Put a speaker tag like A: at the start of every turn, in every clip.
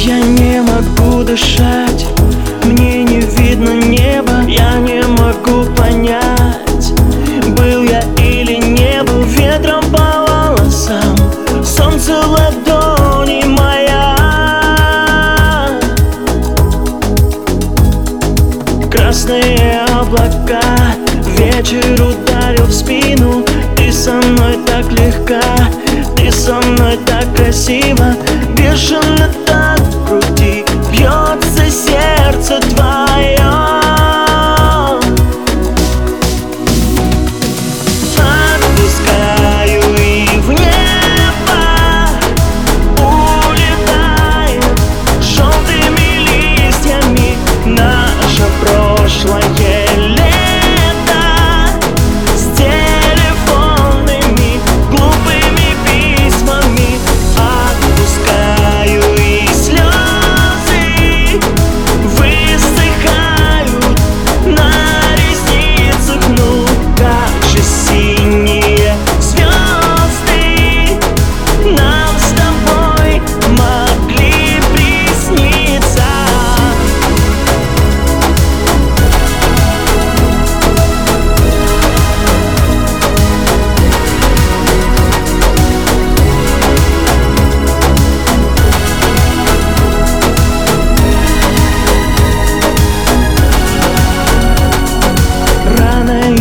A: Я не могу дышать, мне не видно неба. Я не могу понять, был я или не был Ветром по волосам, солнце ладони моя. Красные облака, вечер ударил в спину. Ты со мной так легка, ты со мной так красиво. Бешено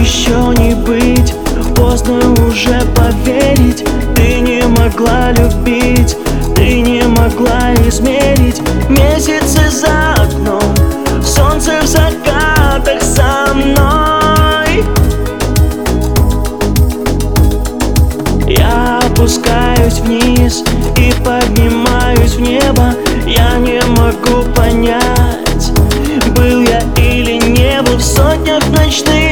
A: еще не быть. Поздно уже поверить. Ты не могла любить Ты не могла измерить. Месяцы за окном Солнце в закатах со мной. Я опускаюсь вниз И поднимаюсь в небо. Я не могу понять Был я или не был. В сотнях ночных